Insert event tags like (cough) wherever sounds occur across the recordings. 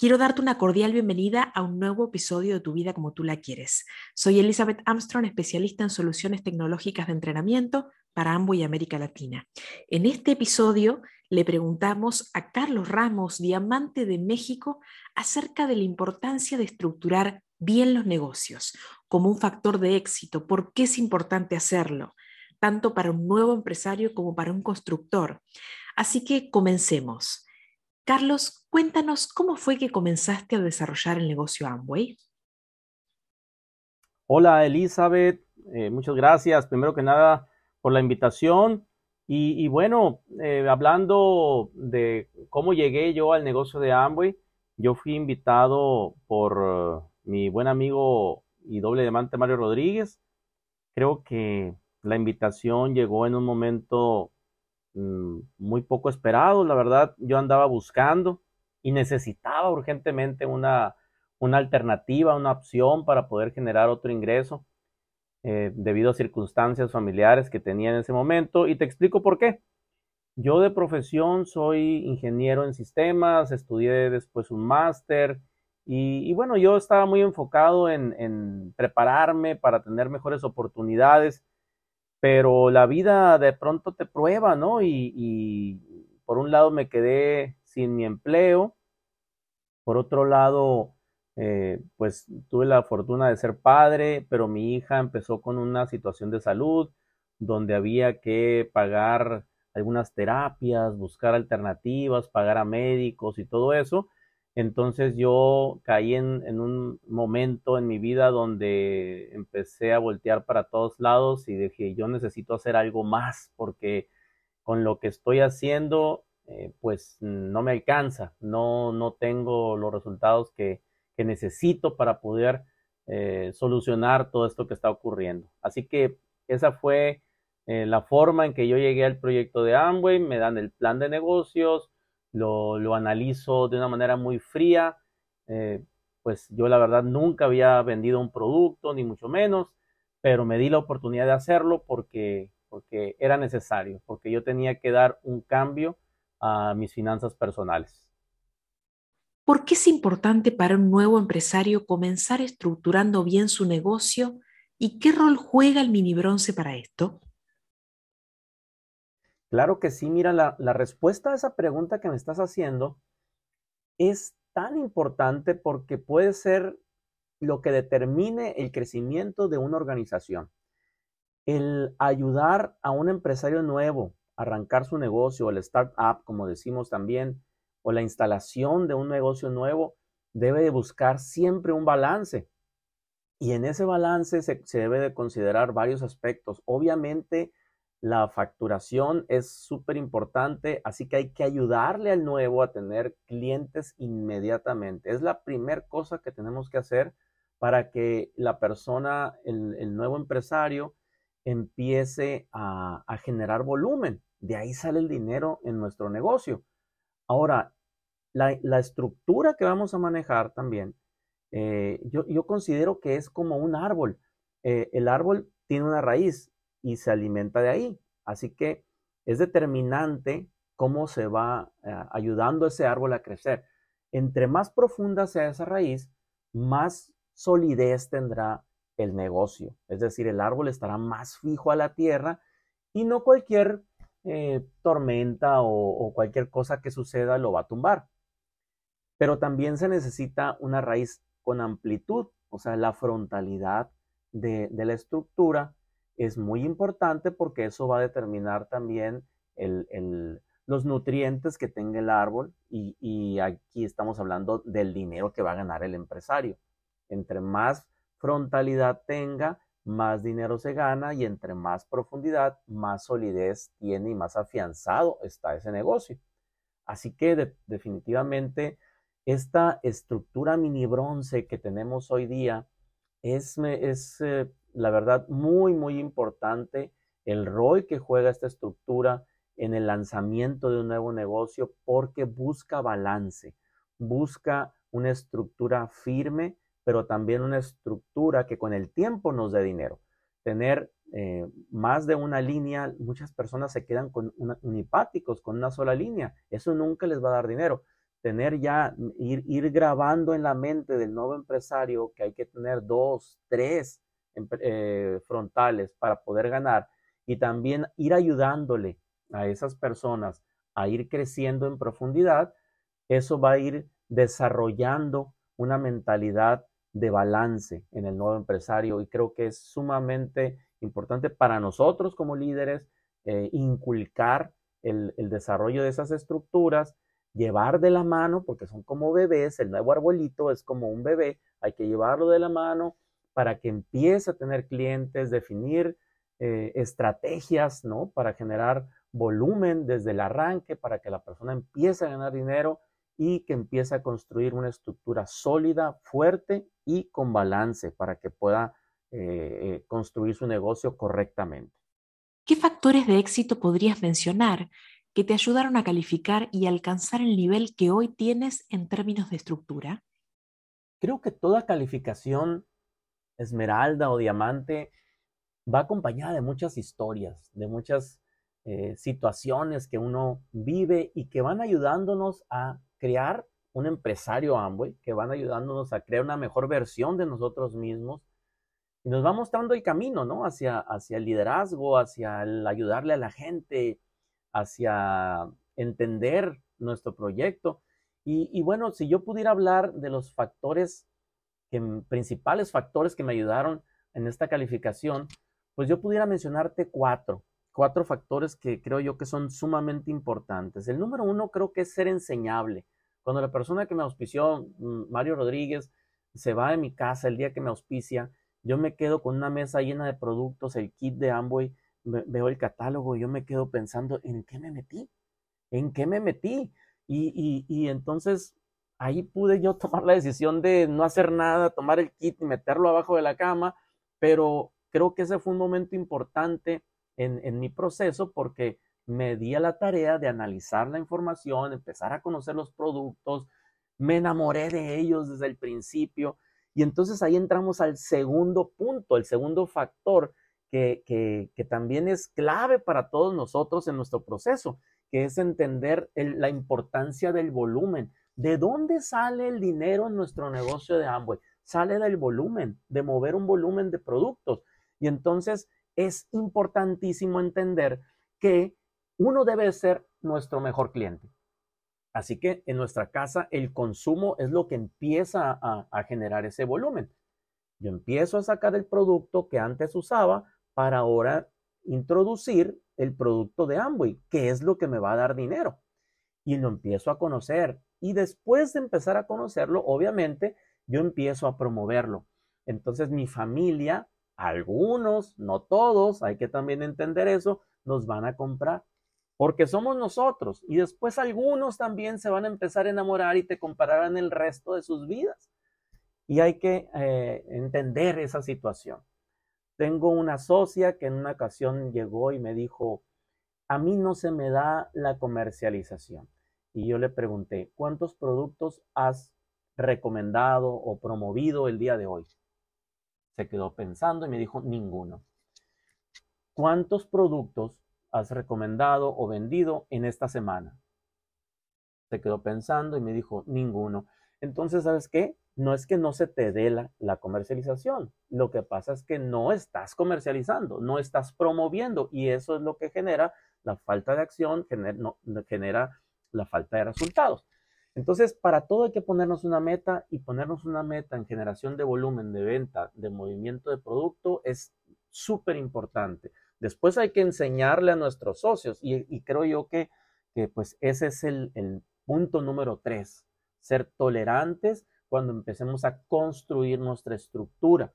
quiero darte una cordial bienvenida a un nuevo episodio de Tu vida como tú la quieres. Soy Elizabeth Armstrong, especialista en soluciones tecnológicas de entrenamiento para Amway y América Latina. En este episodio le preguntamos a Carlos Ramos, diamante de México, acerca de la importancia de estructurar bien los negocios como un factor de éxito. ¿Por qué es importante hacerlo? Tanto para un nuevo empresario como para un constructor. Así que comencemos. Carlos, cuéntanos cómo fue que comenzaste a desarrollar el negocio Amway. Hola Elizabeth, eh, muchas gracias primero que nada por la invitación. Y, bueno, eh, hablando de cómo llegué yo al negocio de Amway, yo fui invitado por uh, mi buen amigo y doble diamante Mario Rodríguez. Creo que la invitación llegó en un momento muy poco esperado, la verdad, yo andaba buscando y necesitaba urgentemente una, una alternativa, una opción para poder generar otro ingreso eh, debido a circunstancias familiares que tenía en ese momento y te explico por qué. Yo de profesión soy ingeniero en sistemas, estudié después un máster y, bueno, yo estaba muy enfocado en, en prepararme para tener mejores oportunidades pero la vida de pronto te prueba, ¿no? Y, por un lado me quedé sin mi empleo, por otro lado, eh, pues tuve la fortuna de ser padre, pero mi hija empezó con una situación de salud donde había que pagar algunas terapias, buscar alternativas, pagar a médicos y todo eso. Entonces yo caí en, un momento en mi vida donde empecé a voltear para todos lados y dije, yo necesito hacer algo más porque con lo que estoy haciendo, eh, pues no me alcanza, no, no tengo los resultados que, necesito para poder eh, solucionar todo esto que está ocurriendo. Así que esa fue eh, la forma en que yo llegué al proyecto de Amway, me dan el plan de negocios, lo, analizo de una manera muy fría. Eh, pues yo la verdad nunca había vendido un producto, ni mucho menos, pero me di la oportunidad de hacerlo porque, porque era necesario, porque yo tenía que dar un cambio a mis finanzas personales. ¿Por qué es importante para un nuevo empresario comenzar estructurando bien su negocio y qué rol juega el mini bronce para esto? Claro que sí, mira, la, respuesta a esa pregunta que me estás haciendo es tan importante porque puede ser lo que determine el crecimiento de una organización. El ayudar a un empresario nuevo a arrancar su negocio, el startup, como decimos también, o la instalación de un negocio nuevo, debe de buscar siempre un balance. Y en ese balance se, se debe de considerar varios aspectos. Obviamente, la facturación es súper importante, así que hay que ayudarle al nuevo a tener clientes inmediatamente. Es la primera cosa que tenemos que hacer para que la persona, el, nuevo empresario, empiece a, generar volumen. De ahí sale el dinero en nuestro negocio. Ahora, la, estructura que vamos a manejar también, eh, yo, considero que es como un árbol. Eh, el árbol tiene una raíz, y se alimenta de ahí. Así que es determinante cómo se va eh, ayudando ese árbol a crecer. Entre más profunda sea esa raíz, más solidez tendrá el negocio. Es decir, el árbol estará más fijo a la tierra y no cualquier eh, tormenta o, cualquier cosa que suceda lo va a tumbar. Pero también se necesita una raíz con amplitud, o sea, la frontalidad de la estructura es muy importante porque eso va a determinar también los nutrientes que tenga el árbol y, aquí estamos hablando del dinero que va a ganar el empresario. Entre más frontalidad tenga, más dinero se gana y entre más profundidad, más solidez tiene y más afianzado está ese negocio. Así que definitivamente esta estructura mini bronce que tenemos hoy día es, es eh, la verdad, muy, muy importante el rol que juega esta estructura en el lanzamiento de un nuevo negocio porque busca balance, busca una estructura firme, pero también una estructura que con el tiempo nos dé dinero. Tener eh, más de una línea, muchas personas se quedan con unipáticos, con una sola línea. Eso nunca les va a dar dinero. Tener ya, ir, ir grabando en la mente del nuevo empresario que hay que tener dos, tres eh, frontales para poder ganar y también ir ayudándole a esas personas a ir creciendo en profundidad, eso va a ir desarrollando una mentalidad de balance en el nuevo empresario y creo que es sumamente importante para nosotros como líderes eh, inculcar el, el, desarrollo de esas estructuras, llevar de la mano, porque son como bebés, el nuevo arbolito es como un bebé, hay que llevarlo de la mano para que empiece a tener clientes, definir eh, estrategias, ¿no? Para generar volumen desde el arranque, para que la persona empiece a ganar dinero y que empiece a construir una estructura sólida, fuerte y con balance para que pueda eh, eh, construir su negocio correctamente. ¿Qué factores de éxito podrías mencionar que te ayudaron a calificar y alcanzar el nivel que hoy tienes en términos de estructura? Creo que toda calificación esmeralda o diamante va acompañada de muchas historias, de muchas eh, situaciones que uno vive y que van ayudándonos a crear un empresario Amway, que van ayudándonos a crear una mejor versión de nosotros mismos y nos va mostrando el camino, ¿no? Hacia, hacia el liderazgo, hacia el ayudarle a la gente, hacia entender nuestro proyecto. Y, y bueno, si yo pudiera hablar de los factores, que, principales factores que me ayudaron en esta calificación, pues yo pudiera mencionarte cuatro, cuatro factores que creo yo que son sumamente importantes. El número uno creo que es ser enseñable. Cuando la persona que me auspició, Mario Rodríguez, se va de mi casa el día que me auspicia, yo me quedo con una mesa llena de productos, el kit de Amway, veo el catálogo yo me quedo pensando, ¿en qué me metí? ¿En qué me metí? Y, y entonces ahí pude yo tomar la decisión de no hacer nada, tomar el kit y meterlo abajo de la cama, pero creo que ese fue un momento importante en, mi proceso porque me di a la tarea de analizar la información, empezar a conocer los productos, me enamoré de ellos desde el principio y entonces ahí entramos al segundo punto, el segundo factor que, que, también es clave para todos nosotros en nuestro proceso, que es entender la importancia del volumen. ¿De dónde sale el dinero en nuestro negocio de Amway? Sale del volumen, de mover un volumen de productos. Y entonces es importantísimo entender que uno debe ser nuestro mejor cliente. Así que en nuestra casa el consumo es lo que empieza a, generar ese volumen. Yo empiezo a sacar el producto que antes usaba para ahora introducir el producto de Amway, que es lo que me va a dar dinero. Y lo empiezo a conocer. Y después de empezar a conocerlo, obviamente, yo empiezo a promoverlo. Entonces mi familia algunos, no todos, hay que también entender eso, nos van a comprar. Porque somos nosotros. Y después algunos también se van a empezar a enamorar y te compararán el resto de sus vidas. Y hay que eh, entender esa situación. Tengo una socia que en una ocasión llegó y me dijo, a mí no se me da la comercialización. Y yo le pregunté, ¿cuántos productos has recomendado o promovido el día de hoy? Se quedó pensando y me dijo, ninguno. ¿Cuántos productos has recomendado o vendido en esta semana? Se quedó pensando y me dijo, ninguno. Entonces, ¿sabes qué? No es que no se te dé la, comercialización. Lo que pasa es que no estás comercializando, no estás promoviendo y eso es lo que genera la falta de acción, genera la falta de resultados. Entonces, para todo hay que ponernos una meta y ponernos una meta en generación de volumen, de venta, de movimiento de producto es súper importante. Después hay que enseñarle a nuestros socios y, creo yo que, pues ese es el, punto número tres, ser tolerantes cuando empecemos a construir nuestra estructura,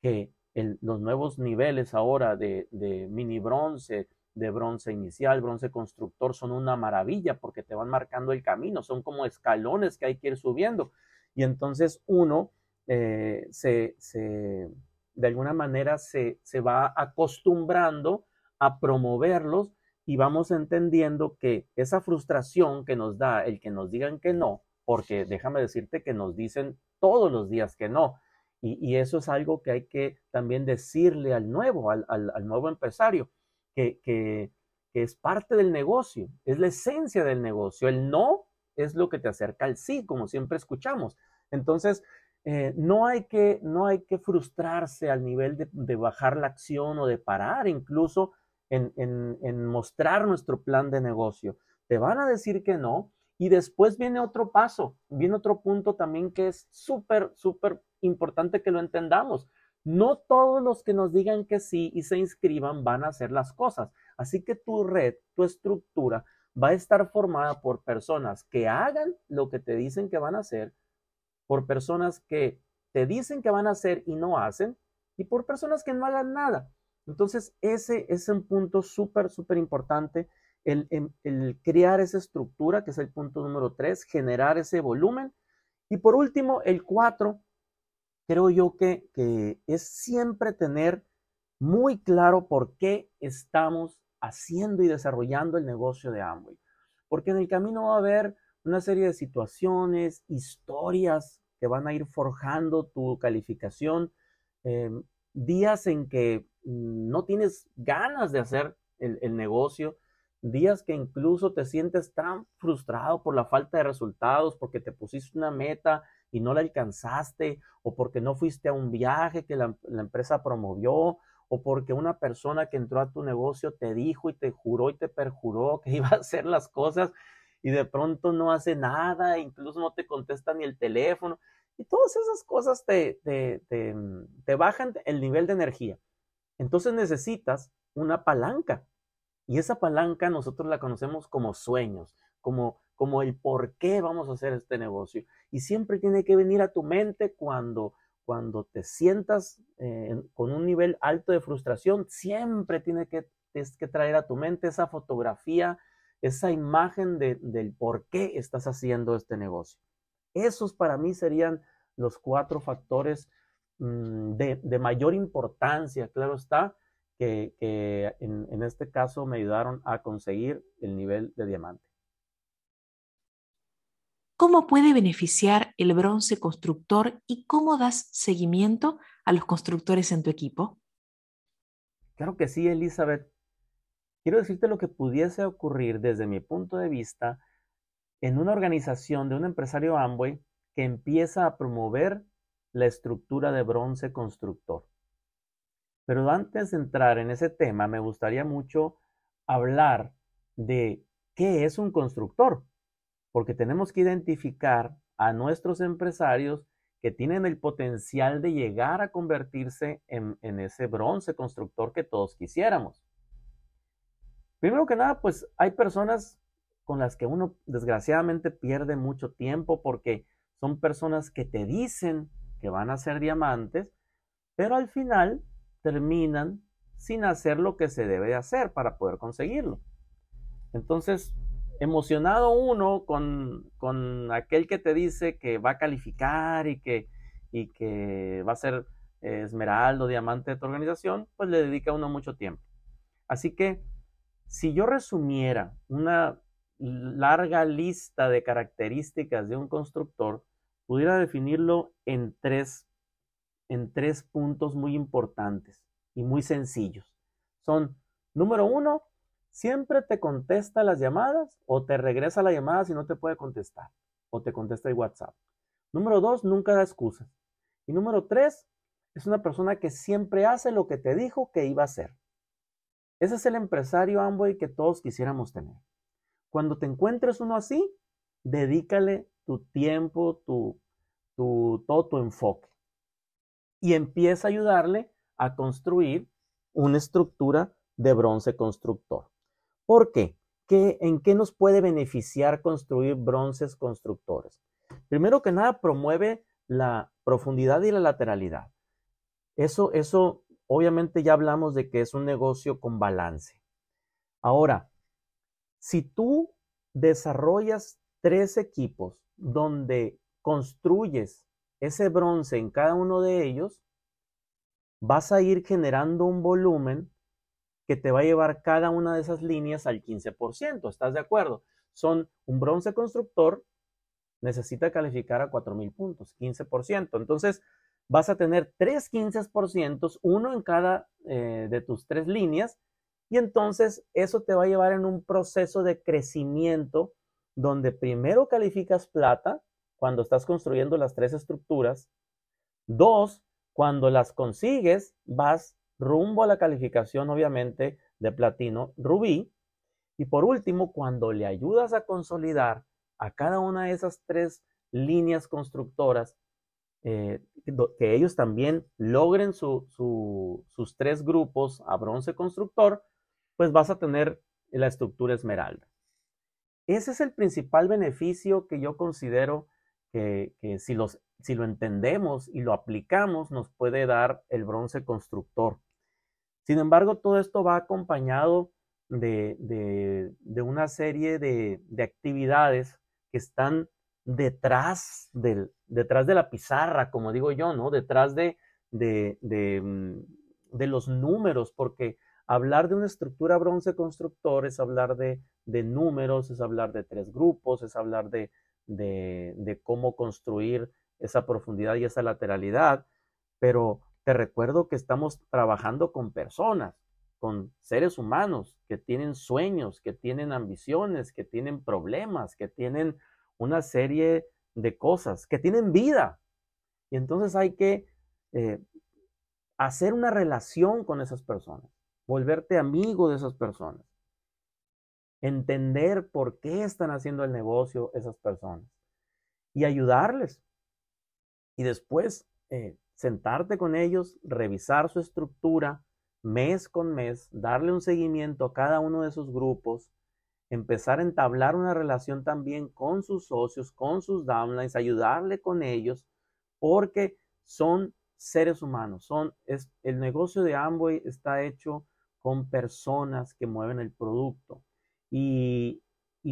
que los nuevos niveles ahora de, de mini bronce, de bronce inicial, bronce constructor, son una maravilla porque te van marcando el camino, son como escalones que hay que ir subiendo. Y entonces uno eh, se, de alguna manera se, se va acostumbrando a promoverlos y vamos entendiendo que esa frustración que nos da el que nos digan que no, porque déjame decirte que nos dicen todos los días que no, y, eso es algo que hay que también decirle al nuevo, al, nuevo empresario, que, es parte del negocio, es la esencia del negocio. El no es lo que te acerca al sí, como siempre escuchamos. Entonces, eh, no, hay que, no hay que frustrarse al nivel de, bajar la acción o de parar incluso en, en mostrar nuestro plan de negocio. Te van a decir que no, y después viene otro paso, viene otro punto también que es súper, súper importante que lo entendamos. No todos los que nos digan que sí y se inscriban van a hacer las cosas. Así que tu red, tu estructura va a estar formada por personas que hagan lo que te dicen que van a hacer, por personas que te dicen que van a hacer y no hacen, y por personas que no hagan nada. Entonces, ese es un punto súper, súper importante el, crear esa estructura, que es el punto número tres, generar ese volumen. Y por último, el cuatro, creo yo que, que es siempre tener muy claro por qué estamos haciendo y desarrollando el negocio de Amway. Porque en el camino va a haber una serie de situaciones, historias que van a ir forjando tu calificación, em, días en que no tienes ganas de hacer el, el negocio, días que incluso te sientes tan frustrado por la falta de resultados, porque te pusiste una meta y no la alcanzaste, o porque no fuiste a un viaje que la, empresa promovió, o porque una persona que entró a tu negocio te dijo y te juró y te perjuró que (laughs) iba a hacer las cosas y de pronto no hace nada, incluso no te contesta ni el teléfono. Y todas esas cosas te, te, te, te bajan el nivel de energía. Entonces necesitas una palanca y esa palanca nosotros la conocemos como sueños, como, como el por qué vamos a hacer este negocio. Y siempre tiene que venir a tu mente cuando, cuando te sientas eh, con un nivel alto de frustración, siempre tiene que, que traer a tu mente esa fotografía, esa imagen del por qué estás haciendo este negocio. Esos para mí serían los cuatro factores mm, de, de mayor importancia, claro está, que, en, este caso me ayudaron a conseguir el nivel de diamante. ¿Cómo puede beneficiar el bronce constructor y cómo das seguimiento a los constructores en tu equipo? Claro que sí, Elizabeth. Quiero decirte lo que pudiese ocurrir desde mi punto de vista en una organización de un empresario Amway que empieza a promover la estructura de bronce constructor. Pero antes de entrar en ese tema, me gustaría mucho hablar de qué es un constructor, porque tenemos que identificar a nuestros empresarios que tienen el potencial de llegar a convertirse en, ese bronce constructor que todos quisiéramos. Primero que nada, pues hay personas con las que uno desgraciadamente pierde mucho tiempo porque son personas que te dicen que van a ser diamantes, pero al final terminan sin hacer lo que se debe de hacer para poder conseguirlo. Entonces, emocionado uno con, con aquel que te dice que va a calificar y que, y que va a ser esmeraldo, diamante de tu organización, pues le dedica uno mucho tiempo. Así que, si yo resumiera una larga lista de características de un constructor, pudiera definirlo en tres en tres puntos muy importantes y muy sencillos. Son, número uno, siempre te contesta las llamadas o te regresa la llamada si no te puede contestar o te contesta el WhatsApp. Número dos, nunca da excusas. Y número tres, es una persona que siempre hace lo que te dijo que iba a hacer. Ese es el empresario Amway que todos quisiéramos tener. Cuando te encuentres uno así, dedícale tu tiempo, tu, tu, todo tu enfoque y empieza a ayudarle a construir una estructura de bronce constructor. ¿Por qué? ¿Qué ¿En qué nos puede beneficiar construir bronces constructores? Primero que nada, promueve la profundidad y la lateralidad. Eso, eso, obviamente ya hablamos de que es un negocio con balance. Ahora, si tú desarrollas tres equipos donde construyes ese bronce en cada uno de ellos, vas a ir generando un volumen que te va a llevar cada una de esas líneas al 15%. ¿Estás de acuerdo? Son un bronce constructor, necesita calificar a 4.000 puntos, 15%. Entonces, vas a tener tres 15%, uno en cada eh, de tus tres líneas, y entonces eso te va a llevar en un proceso de crecimiento donde primero calificas plata cuando estás construyendo las tres estructuras. Dos, cuando las consigues, vas rumbo a la calificación, obviamente, de platino rubí. Y por último, cuando le ayudas a consolidar a cada una de esas tres líneas constructoras, eh, que ellos también logren sus tres grupos a bronce constructor, pues vas a tener la estructura esmeralda. Ese es el principal beneficio que yo considero que, si, los, si lo entendemos y lo aplicamos nos puede dar el bronce constructor. Sin embargo, todo esto va acompañado de, una serie de, actividades que están detrás, detrás de la pizarra, como digo yo, ¿no? Detrás de, de, mm, de, los números, porque hablar de una estructura bronce constructor es hablar de, números, es hablar de tres grupos, es hablar de, de, cómo construir esa profundidad y esa lateralidad, pero te recuerdo que estamos trabajando con personas, con seres humanos que tienen sueños, que tienen ambiciones, que tienen problemas, que tienen una serie de cosas, que tienen vida. Y entonces hay que eh, hacer una relación con esas personas, volverte amigo de esas personas entender por qué están haciendo el negocio esas personas y ayudarles. Y después eh, sentarte con ellos, revisar su estructura mes con mes, darle un seguimiento a cada uno de sus grupos, empezar a entablar una relación también con sus socios, con sus downlines, ayudarle con ellos, porque son seres humanos, son, es, el negocio de Amway está hecho con personas que mueven el producto. Y,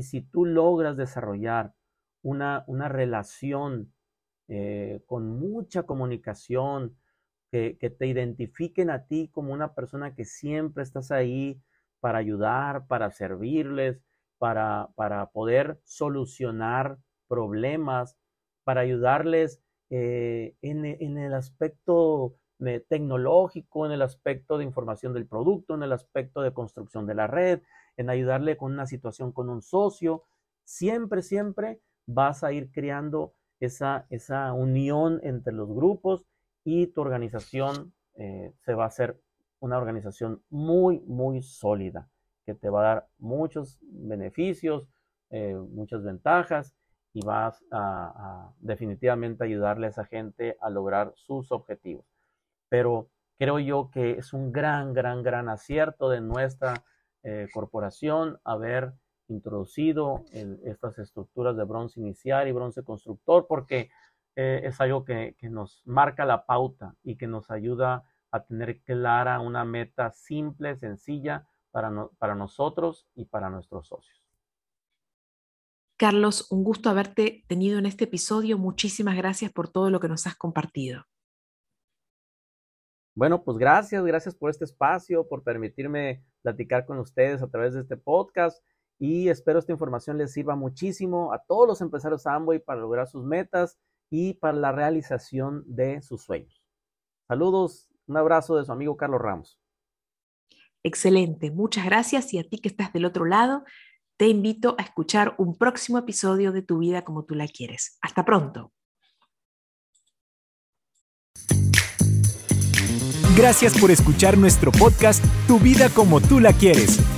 si tú logras desarrollar una, relación eh, con mucha comunicación, que, te identifiquen a ti como una persona que siempre estás ahí para ayudar, para servirles, para, para poder solucionar problemas, para ayudarles eh, en, en, el aspecto eh, tecnológico, en el aspecto de información del producto, en el aspecto de construcción de la red, en ayudarle con una situación con un socio. Siempre, siempre vas a ir creando esa, esa unión entre los grupos y tu organización eh, se va a hacer una organización muy, muy sólida, que te va a dar muchos beneficios, eh, muchas ventajas y vas a, definitivamente ayudarle a esa gente a lograr sus objetivos. Pero creo yo que es un gran, gran, gran acierto de nuestra eh, corporación haber introducido estas estructuras de bronce inicial y bronce constructor porque eh, es algo que, nos marca la pauta y que nos ayuda a tener clara una meta simple, sencilla para, para nosotros y para nuestros socios. Carlos, un gusto haberte tenido en este episodio. Muchísimas gracias por todo lo que nos has compartido. Bueno, pues gracias, gracias por este espacio, por permitirme platicar con ustedes a través de este podcast y espero esta información les sirva muchísimo a todos los empresarios Amway para lograr sus metas y para la realización de sus sueños. Saludos, un abrazo de su amigo Carlos Ramos. Excelente, muchas gracias y a ti que estás del otro lado, te invito a escuchar un próximo episodio de Tu vida como tú la quieres. Hasta pronto. Gracias por escuchar nuestro podcast Tu vida como tú la quieres.